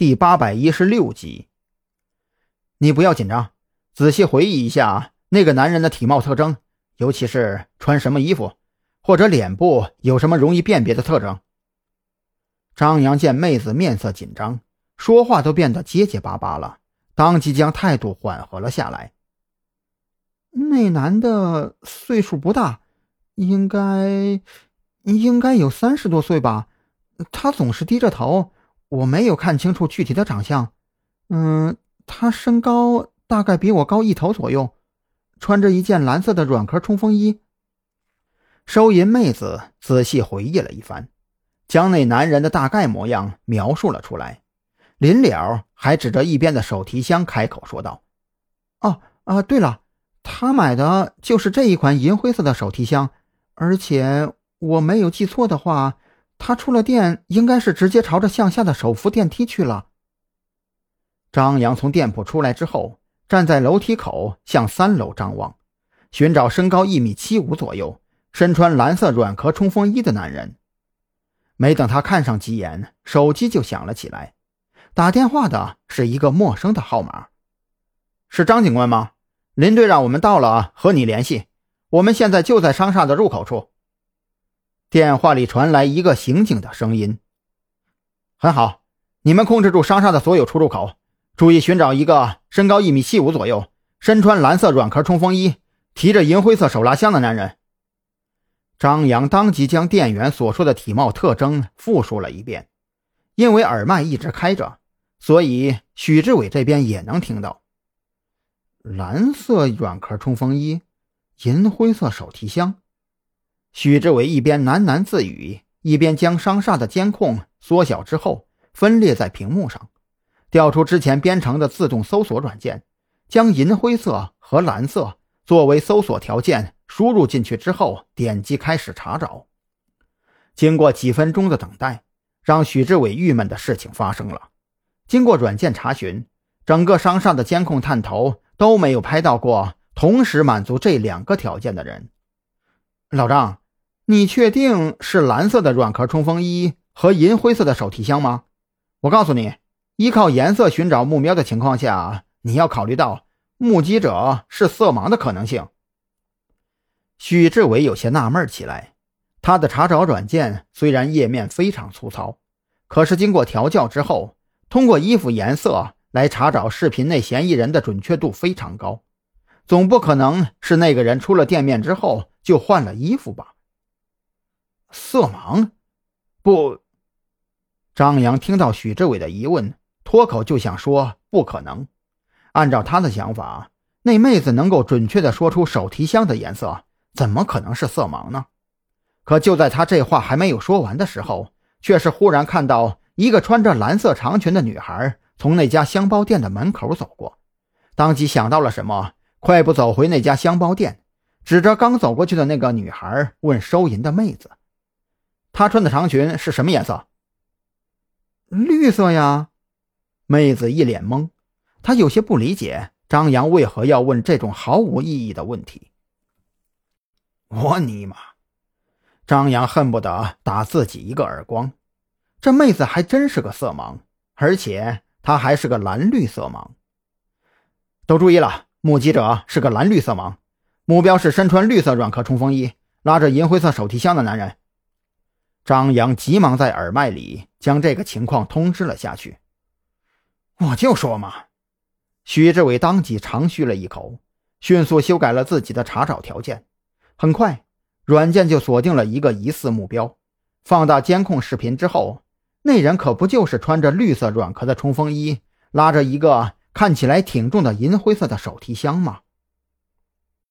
第八百一十六集。你不要紧张，仔细回忆一下那个男人的体貌特征，尤其是穿什么衣服，或者脸部有什么容易辨别的特征。张扬见妹子面色紧张，说话都变得结结巴巴了，当即将态度缓和了下来。那男的岁数不大，应该应该有三十多岁吧。他总是低着头，我没有看清楚具体的长相。嗯，他身高大概比我高一头左右，穿着一件蓝色的软壳冲锋衣。收银妹子仔细回忆了一番，将那男人的大概模样描述了出来。临了，还指着一边的手提箱开口说道：“哦啊，对了，他买的就是这一款银灰色的手提箱，而且我没有记错的话。”他出了店，应该是直接朝着向下的手扶电梯去了。张扬从店铺出来之后，站在楼梯口向三楼张望，寻找身高一米七五左右、身穿蓝色软壳冲锋衣的男人。没等他看上几眼，手机就响了起来，打电话的是一个陌生的号码。是张警官吗？林队让我们到了，和你联系。我们现在就在商厦的入口处。电话里传来一个刑警的声音：“很好，你们控制住商厦的所有出入口，注意寻找一个身高一米七五左右、身穿蓝色软壳冲锋衣、提着银灰色手拉箱的男人。”张扬当即将店员所说的体貌特征复述了一遍，因为耳麦一直开着，所以许志伟这边也能听到。蓝色软壳冲锋衣，银灰色手提箱。许志伟一边喃喃自语，一边将商厦的监控缩小之后分裂在屏幕上，调出之前编程的自动搜索软件，将银灰色和蓝色作为搜索条件输入进去之后，点击开始查找。经过几分钟的等待，让许志伟郁闷的事情发生了。经过软件查询，整个商厦的监控探头都没有拍到过同时满足这两个条件的人。老张。你确定是蓝色的软壳冲锋衣和银灰色的手提箱吗？我告诉你，依靠颜色寻找目标的情况下，你要考虑到目击者是色盲的可能性。许志伟有些纳闷起来，他的查找软件虽然页面非常粗糙，可是经过调教之后，通过衣服颜色来查找视频内嫌疑人的准确度非常高，总不可能是那个人出了店面之后就换了衣服吧？色盲？不。张扬听到许志伟的疑问，脱口就想说：“不可能。”按照他的想法，那妹子能够准确的说出手提箱的颜色，怎么可能是色盲呢？可就在他这话还没有说完的时候，却是忽然看到一个穿着蓝色长裙的女孩从那家箱包店的门口走过，当即想到了什么，快步走回那家箱包店，指着刚走过去的那个女孩问收银的妹子。她穿的长裙是什么颜色？绿色呀。妹子一脸懵，她有些不理解张扬为何要问这种毫无意义的问题。我尼玛！张扬恨不得打自己一个耳光。这妹子还真是个色盲，而且她还是个蓝绿色盲。都注意了，目击者是个蓝绿色盲，目标是身穿绿色软壳冲锋衣、拉着银灰色手提箱的男人。张扬急忙在耳麦里将这个情况通知了下去。我就说嘛！徐志伟当即长吁了一口，迅速修改了自己的查找条件。很快，软件就锁定了一个疑似目标。放大监控视频之后，那人可不就是穿着绿色软壳的冲锋衣，拉着一个看起来挺重的银灰色的手提箱吗？